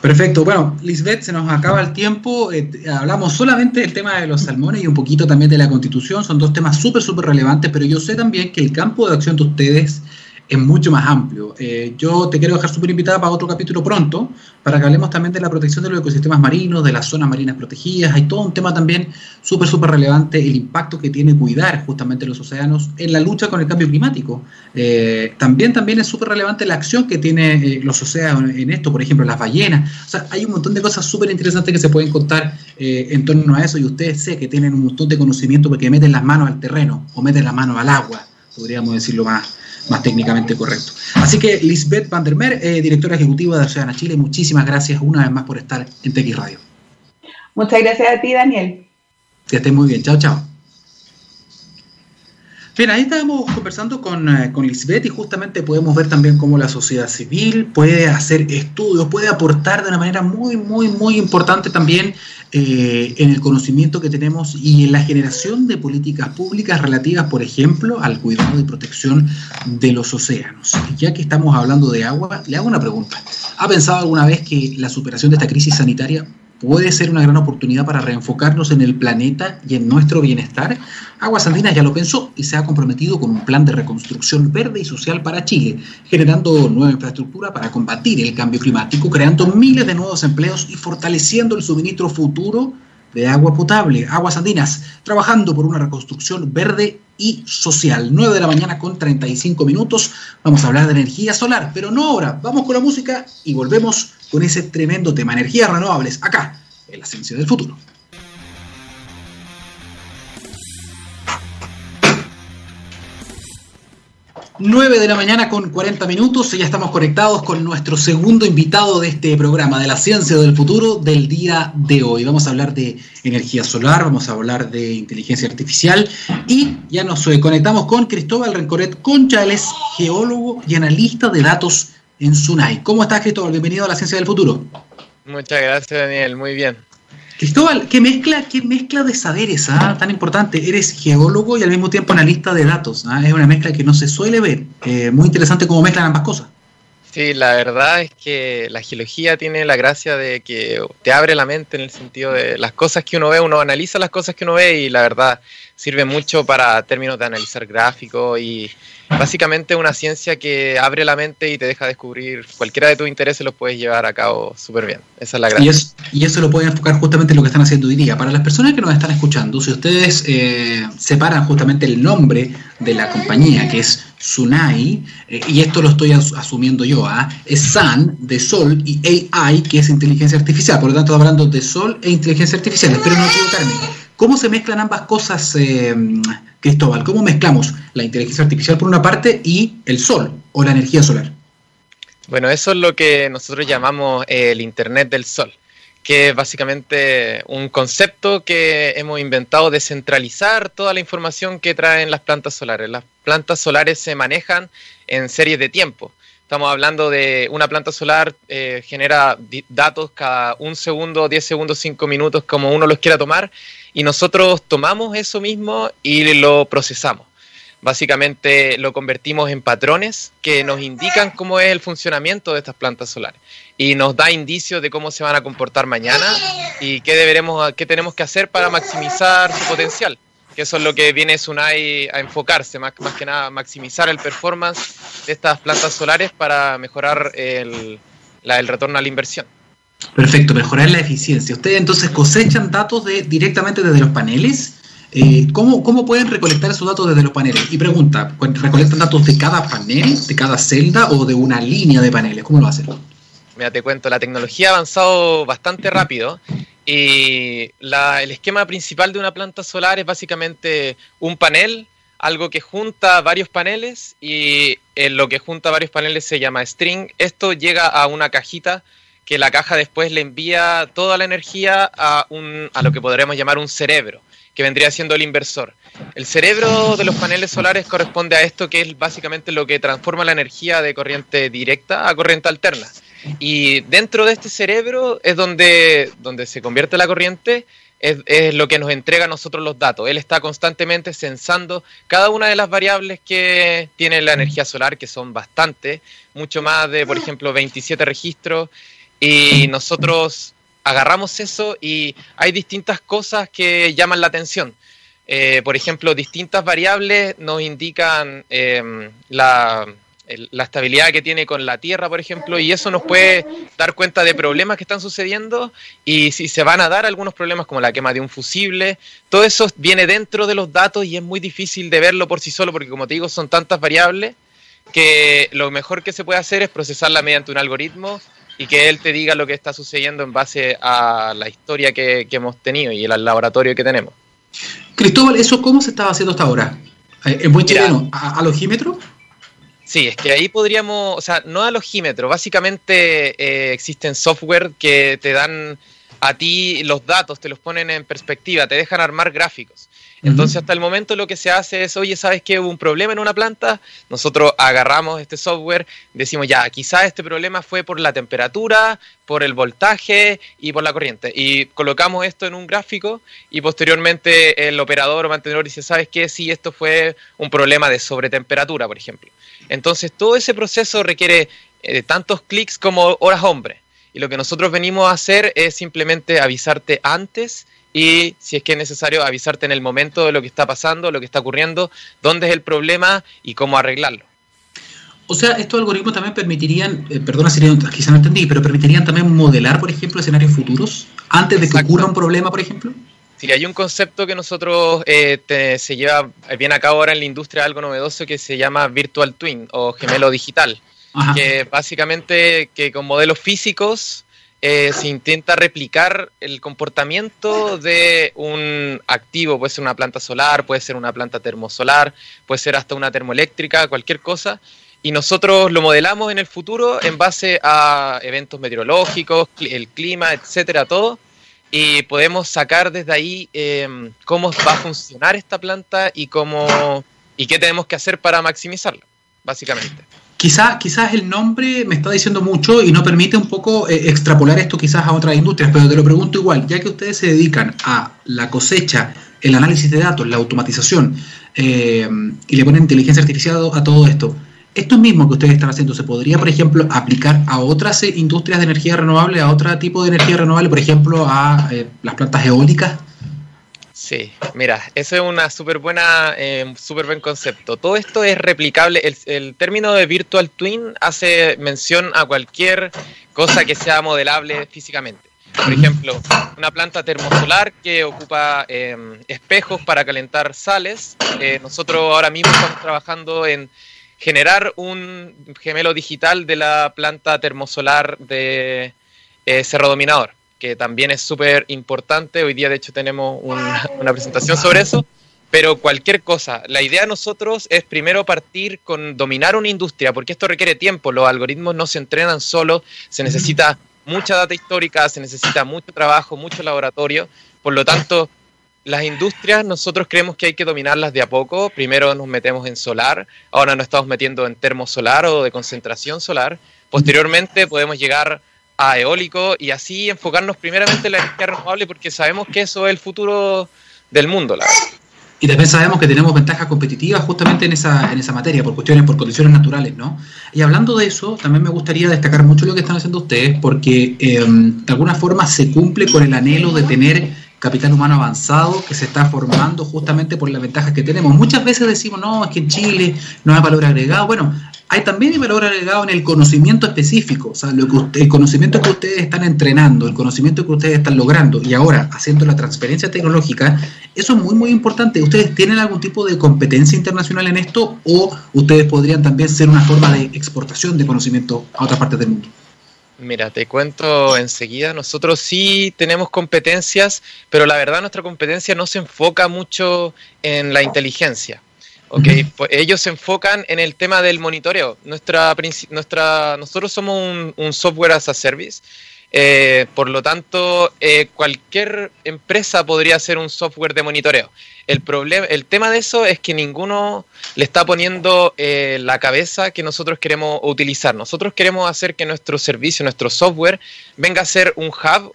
Perfecto. Bueno, Lisbeth, se nos acaba el tiempo. hablamos solamente del tema de los salmones y un poquito también de la constitución. Son dos temas súper, súper relevantes, pero yo sé también que el campo de acción de ustedes es mucho más amplio. Eh, yo te quiero dejar súper invitada para otro capítulo pronto, para que hablemos también de la protección de los ecosistemas marinos, de las zonas marinas protegidas. Hay todo un tema también súper, súper relevante, el impacto que tiene cuidar justamente los océanos en la lucha con el cambio climático. Eh, también, también es súper relevante la acción que tienen eh, los océanos en esto, por ejemplo, las ballenas. O sea, hay un montón de cosas súper interesantes que se pueden contar en torno a eso y ustedes sé que tienen un montón de conocimiento porque meten las manos al terreno o meten las manos al agua, podríamos decirlo más más técnicamente correcto. Así que Lisbeth Van der Meer, eh, directora ejecutiva de Oceana Chile, muchísimas gracias una vez más por estar en TX Radio. Muchas gracias a ti, Daniel. Que estés muy bien. Chao, chao. Bien, ahí estábamos conversando con, eh, con Lisbeth y justamente podemos ver también cómo la sociedad civil puede hacer estudios, puede aportar de una manera muy, muy, muy importante también eh, en el conocimiento que tenemos y en la generación de políticas públicas relativas, por ejemplo, al cuidado y protección de los océanos. Ya que estamos hablando de agua, le hago una pregunta. ¿Ha pensado alguna vez que la superación de esta crisis sanitaria puede ser una gran oportunidad para reenfocarnos en el planeta y en nuestro bienestar? Aguas Andinas ya lo pensó y se ha comprometido con un plan de reconstrucción verde y social para Chile, generando nueva infraestructura para combatir el cambio climático, creando miles de nuevos empleos y fortaleciendo el suministro futuro de agua potable, Aguas Andinas, trabajando por una reconstrucción verde y social. 9 de la mañana con 35 minutos. Vamos a hablar de energía solar, pero no ahora. Vamos con la música y volvemos con ese tremendo tema, energías renovables, acá, en la ciencia del futuro. 9 de la mañana con 40 minutos y ya estamos conectados con nuestro segundo invitado de este programa de la ciencia del futuro del día de hoy. Vamos a hablar de energía solar, vamos a hablar de inteligencia artificial y ya nos eh, conectamos con Cristóbal Rencoret Concha, es geólogo y analista de datos en SUNAI. ¿Cómo estás Cristóbal? Bienvenido a la ciencia del futuro. Muchas gracias Daniel, muy bien. Cristóbal, ¿qué mezcla, qué mezcla de saberes ah? tan importante? Eres geólogo y al mismo tiempo analista de datos. Ah, es una mezcla que no se suele ver. Eh, muy interesante cómo mezclan ambas cosas. Sí, la verdad es que la geología tiene la gracia de que te abre la mente en el sentido de las cosas que uno ve, uno analiza las cosas que uno ve y la verdad sirve mucho para términos de analizar gráficos y básicamente una ciencia que abre la mente y te deja descubrir cualquiera de tus intereses los puedes llevar a cabo súper bien. Esa es la gracia. Y, eso lo pueden enfocar justamente en lo que están haciendo hoy día. Para las personas que nos están escuchando, si ustedes eh, separan justamente el nombre de la compañía, que es Sunai, eh, y esto lo estoy asumiendo yo, ¿ah? es Sun de Sol y AI, que es inteligencia artificial. Por lo tanto, hablando de Sol e inteligencia artificial. Espero no equivocarme. ¿Cómo se mezclan ambas cosas, eh, Cristóbal? ¿Cómo mezclamos la inteligencia artificial por una parte y el sol o la energía solar? Bueno, eso es lo que nosotros llamamos el Internet del Sol, que es básicamente un concepto que hemos inventado de centralizar toda la información que traen las plantas solares. Plantas solares se manejan en series de tiempo. Estamos hablando de una planta solar eh, genera datos cada un segundo, diez segundos, cinco minutos, como uno los quiera tomar, y nosotros tomamos eso mismo y lo procesamos. Básicamente lo convertimos en patrones que nos indican cómo es el funcionamiento de estas plantas solares y nos da indicios de cómo se van a comportar mañana y qué, deberemos, qué tenemos que hacer para maximizar su potencial. Que eso es lo que viene Sunai a enfocarse, más, más que nada maximizar el performance de estas plantas solares para mejorar el, el retorno a la inversión. Perfecto, mejorar la eficiencia. Ustedes entonces cosechan datos de, directamente desde los paneles. Eh, ¿cómo, ¿Cómo pueden recolectar esos datos desde los paneles? Y pregunta, ¿recolectan datos de cada panel, de cada celda o de una línea de paneles? ¿Cómo lo hacen? Mira, te cuento, la tecnología ha avanzado bastante rápido y el esquema principal de una planta solar es básicamente un panel, algo que junta varios paneles y en lo que junta varios paneles se llama string. Esto llega a una cajita que la caja después le envía toda la energía a, un, a lo que podríamos llamar un cerebro, que vendría siendo el inversor. El cerebro de los paneles solares corresponde a esto que es básicamente lo que transforma la energía de corriente directa a corriente alterna. Y dentro de este cerebro es donde, donde se convierte la corriente, es, es, lo que nos entrega a nosotros los datos. Él está constantemente censando cada una de las variables que tiene la energía solar, que son bastante, mucho más de, por ejemplo, 27 registros. Y nosotros agarramos eso y hay distintas cosas que llaman la atención. Eh, por ejemplo, distintas variables nos indican em, la, la, estabilidad que tiene con la Tierra, por ejemplo, y eso nos puede dar cuenta de problemas que están sucediendo y si se van a dar algunos problemas como la quema de un fusible. Todo eso viene dentro de los datos y es muy difícil de verlo por sí solo porque, como te digo, son tantas variables que lo mejor que se puede hacer es procesarla mediante un algoritmo y que él te diga lo que está sucediendo en base a la historia que, hemos tenido y el laboratorio que tenemos. Cristóbal, ¿eso cómo se estaba haciendo hasta ahora? Eh, ¿En buen chileno? ¿A? Sí, es que ahí podríamos, o sea, no alogímetro, básicamente eh, existen software que te dan a ti los datos, te los ponen en perspectiva, te dejan armar gráficos. Entonces, hasta el momento lo que se hace es, oye, ¿sabes que hubo un problema en una planta? Nosotros agarramos este software, decimos, ya, quizás este problema fue por la temperatura, por el voltaje y por la corriente. Y colocamos esto en un gráfico y posteriormente el operador o mantenedor dice, ¿sabes qué? Si esto fue un problema de sobretemperatura, por ejemplo. Entonces, todo ese proceso requiere eh, tantos clics como horas hombre. y lo que nosotros venimos a hacer es simplemente avisarte antes y si es que es necesario avisarte en el momento de lo que está pasando, lo que está ocurriendo, dónde es el problema y cómo arreglarlo. O sea, estos algoritmos también permitirían, eh, perdona si quizá no entendí, pero permitirían también modelar, por ejemplo, escenarios futuros antes de que ocurra un problema, por ejemplo. Sí, hay un concepto que nosotros eh, se lleva bien a cabo ahora en la industria, algo novedoso que se llama Virtual Twin o gemelo digital, que básicamente que con modelos físicos eh, se intenta replicar el comportamiento de un activo, puede ser una planta solar, puede ser una planta termosolar, puede ser hasta una termoeléctrica, cualquier cosa, y nosotros lo modelamos en el futuro en base a eventos meteorológicos, el clima, etcétera, todo, y podemos sacar desde ahí em, cómo va a funcionar esta planta y cómo y qué tenemos que hacer para maximizarla, básicamente. Quizás quizás el nombre me está diciendo mucho y no permite un poco eh, extrapolar esto quizás a otras industrias, pero te lo pregunto igual, ya que ustedes se dedican a la cosecha, el análisis de datos, la automatización eh, y le ponen inteligencia artificial a todo esto, esto mismo que ustedes están haciendo, ¿se podría, por ejemplo, aplicar a otras eh, industrias de energía renovable, a otro tipo de energía renovable, por ejemplo, a las plantas eólicas? Sí, mira, eso es una súper buena, eh, súper buen concepto. Todo esto es replicable. El, término de virtual twin hace mención a cualquier cosa que sea modelable físicamente. Por ejemplo, una planta termosolar que ocupa em, espejos para calentar sales. Eh, nosotros ahora mismo estamos trabajando en generar un gemelo digital de la planta termosolar de eh, Cerro Dominador que también es súper importante. Hoy día, de hecho, tenemos una presentación sobre eso. Pero cualquier cosa, la idea de nosotros es primero partir con dominar una industria, porque esto requiere tiempo. Los algoritmos no se entrenan solo, se necesita mucha data histórica, se necesita mucho trabajo, mucho laboratorio. Por lo tanto, las industrias nosotros creemos que hay que dominarlas de a poco. Primero nos metemos en solar, ahora nos estamos metiendo en termosolar o de concentración solar. Posteriormente podemos llegar a eólico y así enfocarnos primeramente en la energía renovable porque sabemos que eso es el futuro del mundo, Y también sabemos que tenemos ventajas competitivas justamente en esa, en esa materia, por cuestiones, por condiciones naturales, ¿no? Y hablando de eso, también me gustaría destacar mucho lo que están haciendo ustedes, porque em, de alguna forma se cumple con el anhelo de tener capital humano avanzado que se está formando justamente por las ventajas que tenemos. Muchas veces decimos, no, es que en Chile no hay valor agregado. Bueno, hay también valor agregado en el conocimiento específico, o sea, lo que el conocimiento que ustedes están entrenando, el conocimiento que ustedes están logrando y ahora haciendo la transferencia tecnológica, eso es muy, muy importante. ¿Ustedes tienen algún tipo de competencia internacional en esto o ustedes podrían también ser una forma de exportación de conocimiento a otras partes del mundo? Mira, te cuento enseguida, nosotros sí tenemos competencias, pero la verdad nuestra competencia no se enfoca mucho en la inteligencia. Okay, pues ellos se enfocan en el tema del monitoreo. Nuestra, nuestra, nosotros somos un, software as a service, eh, por lo tanto, eh, cualquier empresa podría hacer un software de monitoreo. El, problema, el tema de eso es que ninguno le está poniendo eh, la cabeza que nosotros queremos utilizar. Nosotros queremos hacer que nuestro servicio, nuestro software, venga a ser un hub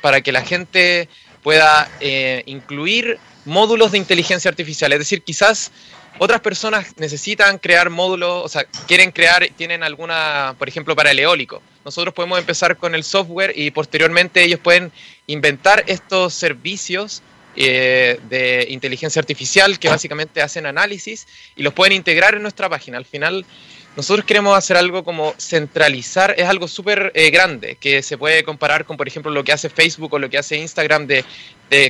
para que la gente pueda incluir módulos de inteligencia artificial. Es decir, quizás otras personas necesitan crear módulos, o sea, quieren crear, tienen alguna, por ejemplo, para el eólico. Nosotros podemos empezar con el software y posteriormente ellos pueden inventar estos servicios eh, de inteligencia artificial que básicamente hacen análisis y los pueden integrar en nuestra página. Al final, nosotros queremos hacer algo como centralizar, es algo súper eh, grande, que se puede comparar con, por ejemplo, lo que hace Facebook o lo que hace Instagram de,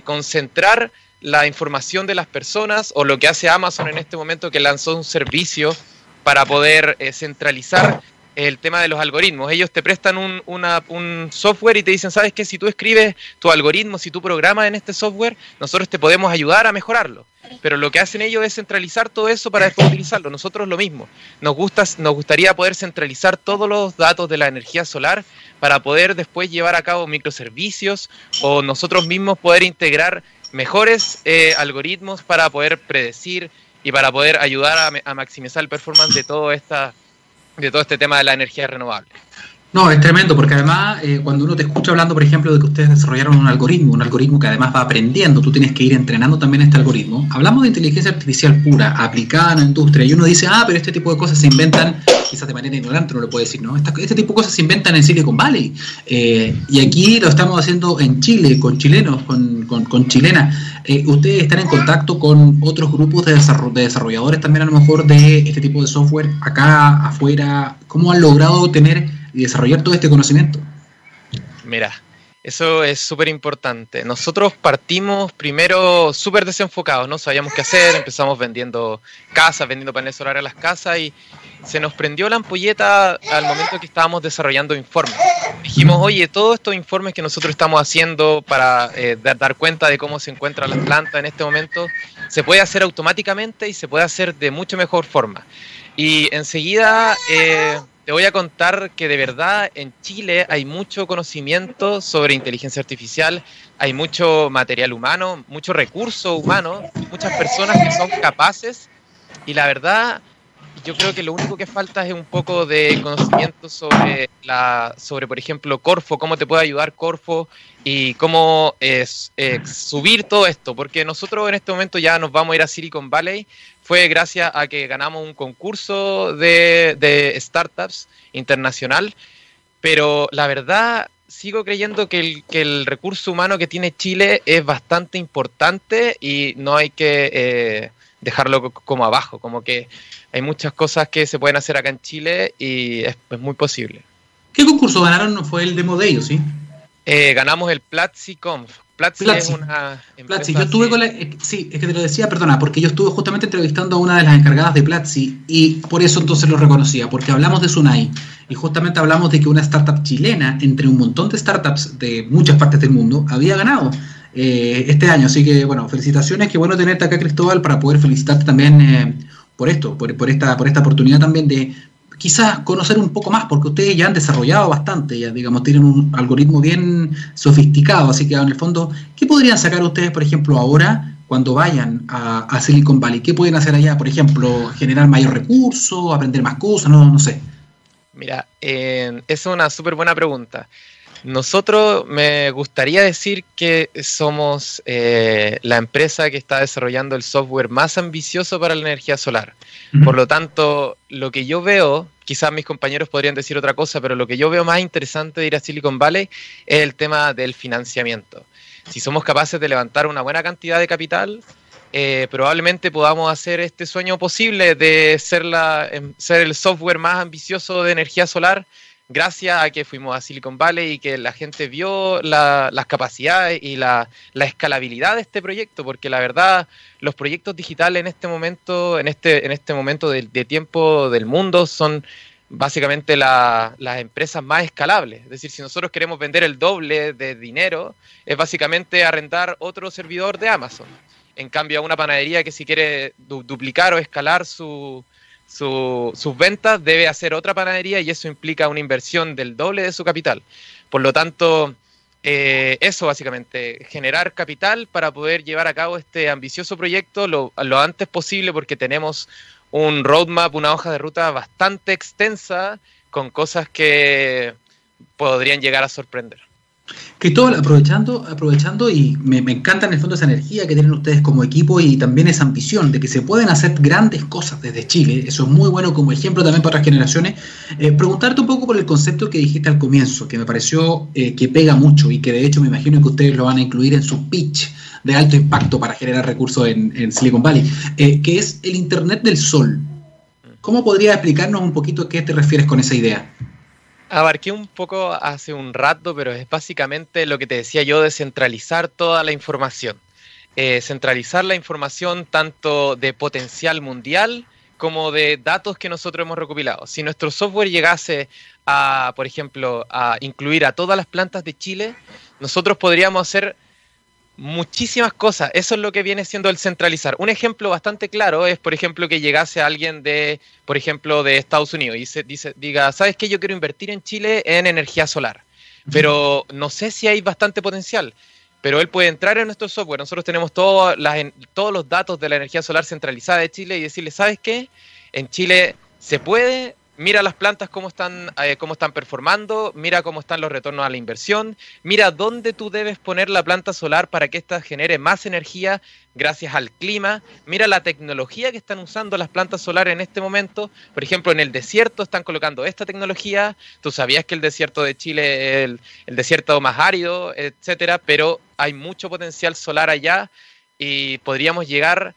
concentrar la información de las personas o lo que hace Amazon en este momento que lanzó un servicio para poder eh, centralizar el tema de los algoritmos. Ellos te prestan un, un, software y te dicen, ¿sabes qué? Si tú escribes tu algoritmo, si tú programas en este software, nosotros te podemos ayudar a mejorarlo. Pero lo que hacen ellos es centralizar todo eso para después utilizarlo. Nosotros lo mismo. Nos, gusta, nos gustaría poder centralizar todos los datos de la energía solar para poder después llevar a cabo microservicios o nosotros mismos poder integrar mejores eh, algoritmos para poder predecir y para poder ayudar a, maximizar el performance de todo esta de todo este tema de la energía renovable. No, es tremendo, porque además eh, cuando uno te escucha hablando, por ejemplo, de que ustedes desarrollaron un algoritmo, un algoritmo que además va aprendiendo, tú tienes que ir entrenando también este algoritmo. Hablamos de inteligencia artificial pura, aplicada en la industria, y uno dice, ah, pero este tipo de cosas se inventan quizás de manera ignorante no lo puede decir, ¿no? este tipo de cosas se inventan en Silicon Valley. Eh, y aquí lo estamos haciendo en Chile, con chilenos, con, con, chilenas. Eh, ¿Ustedes están en contacto con otros grupos de desarrolladores también a lo mejor de este tipo de software acá, afuera? ¿Cómo han logrado tener y desarrollar todo este conocimiento? Mira, eso es súper importante. Nosotros partimos primero súper desenfocados, no sabíamos qué hacer, empezamos vendiendo casas, vendiendo paneles solares a las casas y se nos prendió la ampolleta al momento que estábamos desarrollando informes. Dijimos, oye, todos estos informes que nosotros estamos haciendo para eh, dar cuenta de cómo se encuentra la planta en este momento, se puede hacer automáticamente y se puede hacer de mucho mejor forma. Y enseguida... Eh, te voy a contar que de verdad en Chile hay mucho conocimiento sobre inteligencia artificial, hay mucho material humano, mucho recurso humano, muchas personas que son capaces y la verdad yo creo que lo único que falta es un poco de conocimiento sobre la sobre por ejemplo Corfo, cómo te puede ayudar Corfo y cómo es, subir todo esto, porque nosotros en este momento ya nos vamos a ir a Silicon Valley fue gracias a que ganamos un concurso de, startups internacional, pero la verdad sigo creyendo que el, recurso humano que tiene Chile es bastante importante y no hay que eh, dejarlo como abajo, como que hay muchas cosas que se pueden hacer acá en Chile y es, muy posible. ¿Qué concurso ganaron? ¿No fue el demo de ellos, sí? Eh, ganamos el PlatziConf, Platzi, es una Platzi, yo estuve con la, eh, sí, es que te lo decía, perdona, porque yo estuve justamente entrevistando a una de las encargadas de Platzi y por eso entonces lo reconocía, porque hablamos de Sunai y justamente hablamos de que una startup chilena, entre un montón de startups de muchas partes del mundo, había ganado eh, este año. Así que, bueno, felicitaciones, qué bueno tenerte acá, Cristóbal, para poder felicitarte también eh, por esto, por, por, esta, por esta oportunidad también de quizás conocer un poco más, porque ustedes ya han desarrollado bastante, ya digamos, tienen un algoritmo bien sofisticado, así que en el fondo, ¿qué podrían sacar ustedes, por ejemplo, ahora cuando vayan a, Silicon Valley? ¿Qué pueden hacer allá? Por ejemplo, generar mayor recurso, aprender más cosas, no, no sé. Mira, eh, es una súper buena pregunta. Nosotros me gustaría decir que somos eh, la empresa que está desarrollando el software más ambicioso para la energía solar. Por lo tanto, lo que yo veo, quizás mis compañeros podrían decir otra cosa, pero lo que yo veo más interesante de ir a Silicon Valley es el tema del financiamiento. Si somos capaces de levantar una buena cantidad de capital, eh, probablemente podamos hacer este sueño posible de ser, la, em, ser el software más ambicioso de energía solar gracias a que fuimos a Silicon Valley y que la gente vio las capacidades y la, escalabilidad de este proyecto, porque la verdad los proyectos digitales en este momento, en este, en este momento de, tiempo del mundo son básicamente las empresas más escalables. Es decir, si nosotros queremos vender el doble de dinero, es básicamente arrendar otro servidor de Amazon. En cambio, a una panadería que si quiere duplicar o escalar su, sus ventas, debe hacer otra panadería y eso implica una inversión del doble de su capital. Por lo tanto, eh, eso básicamente, generar capital para poder llevar a cabo este ambicioso proyecto lo, lo antes posible porque tenemos un roadmap, una hoja de ruta bastante extensa con cosas que podrían llegar a sorprender. Cristóbal, aprovechando, aprovechando y me, encanta en el fondo esa energía que tienen ustedes como equipo y también esa ambición de que se pueden hacer grandes cosas desde Chile, eso es muy bueno como ejemplo también para otras generaciones. Eh, preguntarte un poco por el concepto que dijiste al comienzo, que me pareció eh, que pega mucho y que de hecho me imagino que ustedes lo van a incluir en su pitch de alto impacto para generar recursos en, Silicon Valley, eh, que es el Internet del Sol. ¿Cómo podrías explicarnos un poquito a qué te refieres con esa idea? Abarqué un poco hace un rato, pero es básicamente lo que te decía yo de centralizar toda la información. Eh, centralizar la información tanto de potencial mundial como de datos que nosotros hemos recopilado. Si nuestro software llegase a, por ejemplo, a incluir a todas las plantas de Chile, nosotros podríamos hacer muchísimas cosas. Eso es lo que viene siendo el centralizar. Un ejemplo bastante claro es, por ejemplo, que llegase alguien de, por ejemplo, de Estados Unidos y se dice, diga, ¿sabes qué? Yo quiero invertir en Chile en energía solar, pero no sé si hay bastante potencial. Pero él puede entrar en nuestro software. Nosotros tenemos todos los datos de la energía solar centralizada de Chile y decirle, ¿sabes qué? En Chile se puede, mira las plantas cómo están, eh, cómo están performando, mira cómo están los retornos a la inversión, mira dónde tú debes poner la planta solar para que ésta genere más energía gracias al clima, mira la tecnología que están usando las plantas solares en este momento, por ejemplo en el desierto están colocando esta tecnología, tú sabías que el desierto de Chile es el, desierto más árido, etcétera, pero hay mucho potencial solar allá y podríamos llegar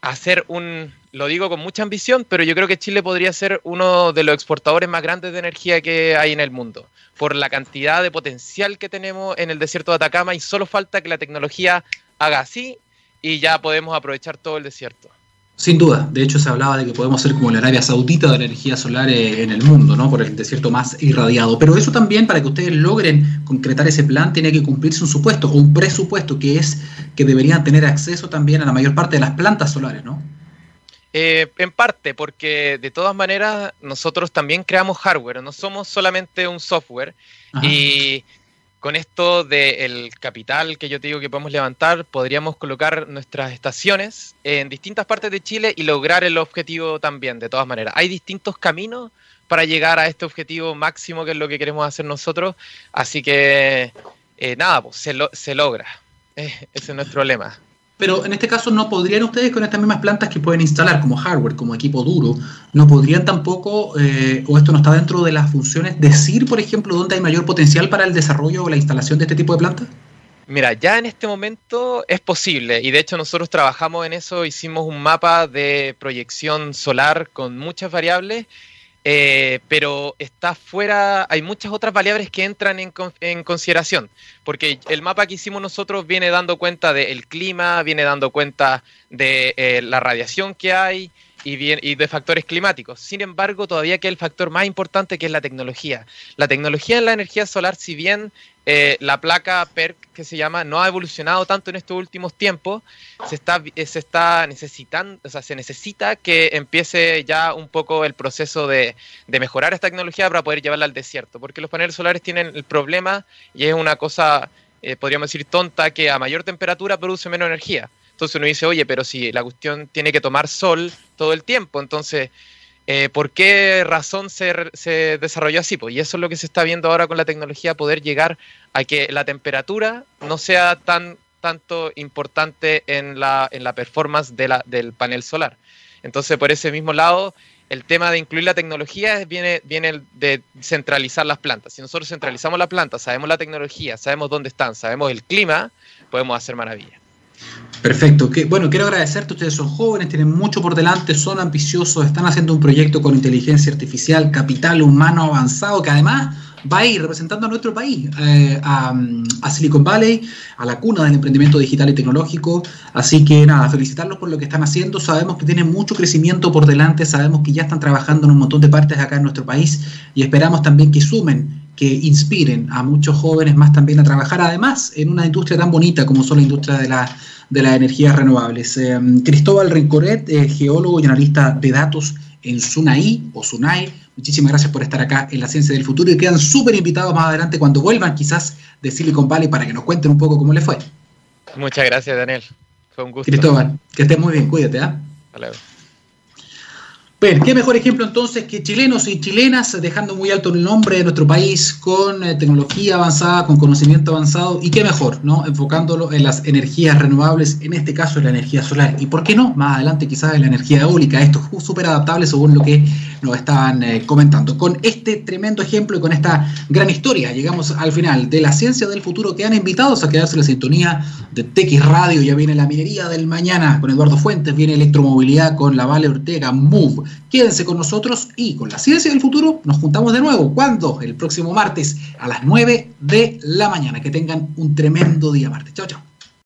a hacer un, lo digo con mucha ambición, pero yo creo que Chile podría ser uno de los exportadores más grandes de energía que hay en el mundo, por la cantidad de potencial que tenemos en el desierto de Atacama y solo falta que la tecnología haga así y ya podemos aprovechar todo el desierto. Sin duda, de hecho se hablaba de que podemos ser como la Arabia Saudita de la energía solar en el mundo, ¿no? Por el desierto más irradiado. Pero eso también, para que ustedes logren concretar ese plan, tiene que cumplirse un supuesto o un presupuesto que es que deberían tener acceso también a la mayor parte de las plantas solares, ¿no? Eh, en parte, porque de todas maneras nosotros también creamos hardware, no somos solamente un software. Y con esto del capital que yo te digo que podemos levantar, podríamos colocar nuestras estaciones en distintas partes de Chile y lograr el objetivo también, de todas maneras. Hay distintos caminos para llegar a este objetivo máximo que es lo que queremos hacer nosotros, así que eh, nada, pues, se, se logra. ese es nuestro lema. Pero en este caso, ¿no podrían ustedes con estas mismas plantas que pueden instalar como hardware, como equipo duro, no podrían tampoco, eh, o esto no está dentro de las funciones, decir, por ejemplo, dónde hay mayor potencial para el desarrollo o la instalación de este tipo de plantas? Mira, ya en este momento es posible y de hecho nosotros trabajamos en eso, hicimos un mapa de proyección solar con muchas variables eh, pero está fuera, hay muchas otras variables que entran en, en, consideración, porque el mapa que hicimos nosotros viene dando cuenta del clima, viene dando cuenta de eh, la radiación que hay, y, de factores climáticos. Sin embargo, todavía queda el factor más importante que es la tecnología. La tecnología en la energía solar, si bien eh, la placa PERC que se llama no ha evolucionado tanto en estos últimos tiempos, se está, eh, se está necesitando, o sea, se necesita que empiece ya un poco el proceso de, mejorar esta tecnología para poder llevarla al desierto, porque los paneles solares tienen el problema y es una cosa, eh, podríamos decir, tonta, que a mayor temperatura produce menos energía. Entonces uno dice, oye, pero si la cuestión tiene que tomar sol todo el tiempo, entonces, eh, ¿por qué razón se, se, desarrolló así? Pues, y eso es lo que se está viendo ahora con la tecnología, poder llegar a que la temperatura no sea tan tanto importante en la, en la performance de la, del panel solar. Entonces, por ese mismo lado, el tema de incluir la tecnología viene, viene de centralizar las plantas. Si nosotros centralizamos la planta, sabemos la tecnología, sabemos dónde están, sabemos el clima, podemos hacer maravillas. Perfecto. Que, bueno, quiero agradecerte. Ustedes son jóvenes, tienen mucho por delante, son ambiciosos, están haciendo un proyecto con inteligencia artificial, capital humano avanzado, que además va a ir representando a nuestro país, eh, a, Silicon Valley, a la cuna del emprendimiento digital y tecnológico. Así que nada, felicitarlos por lo que están haciendo. Sabemos que tienen mucho crecimiento por delante, sabemos que ya están trabajando en un montón de partes acá en nuestro país y esperamos también que sumen que inspiren a muchos jóvenes más también a trabajar, además, en una industria tan bonita como son la industria de, la, de las energías renovables. Eh, Cristóbal Rincoret, eh, geólogo y analista de datos en SUNAI o SUNAI, muchísimas gracias por estar acá en la Ciencia del Futuro y quedan súper invitados más adelante cuando vuelvan quizás de Silicon Valley para que nos cuenten un poco cómo les fue. Muchas gracias, Daniel. Fue un gusto. Cristóbal, que estés muy bien, cuídate. ¿ah? Bien, qué mejor ejemplo entonces que chilenos y chilenas dejando muy alto el nombre de nuestro país con eh, tecnología avanzada, con conocimiento avanzado y qué mejor, ¿no? Enfocándolo en las energías renovables, en este caso en la energía solar. Y por qué no, más adelante quizás en la energía eólica, esto es súper adaptable según lo que nos estaban eh, comentando. Con este tremendo ejemplo y con esta gran historia llegamos al final de la ciencia del futuro que han invitados a quedarse en la sintonía de TX Radio, ya viene la minería del mañana con Eduardo Fuentes, viene electromovilidad con la Vale Ortega, Move Quédense con nosotros y con la ciencia del futuro nos juntamos de nuevo. ¿Cuándo? El próximo martes a las 9 de la mañana. Que tengan un tremendo día martes. Chao, chao.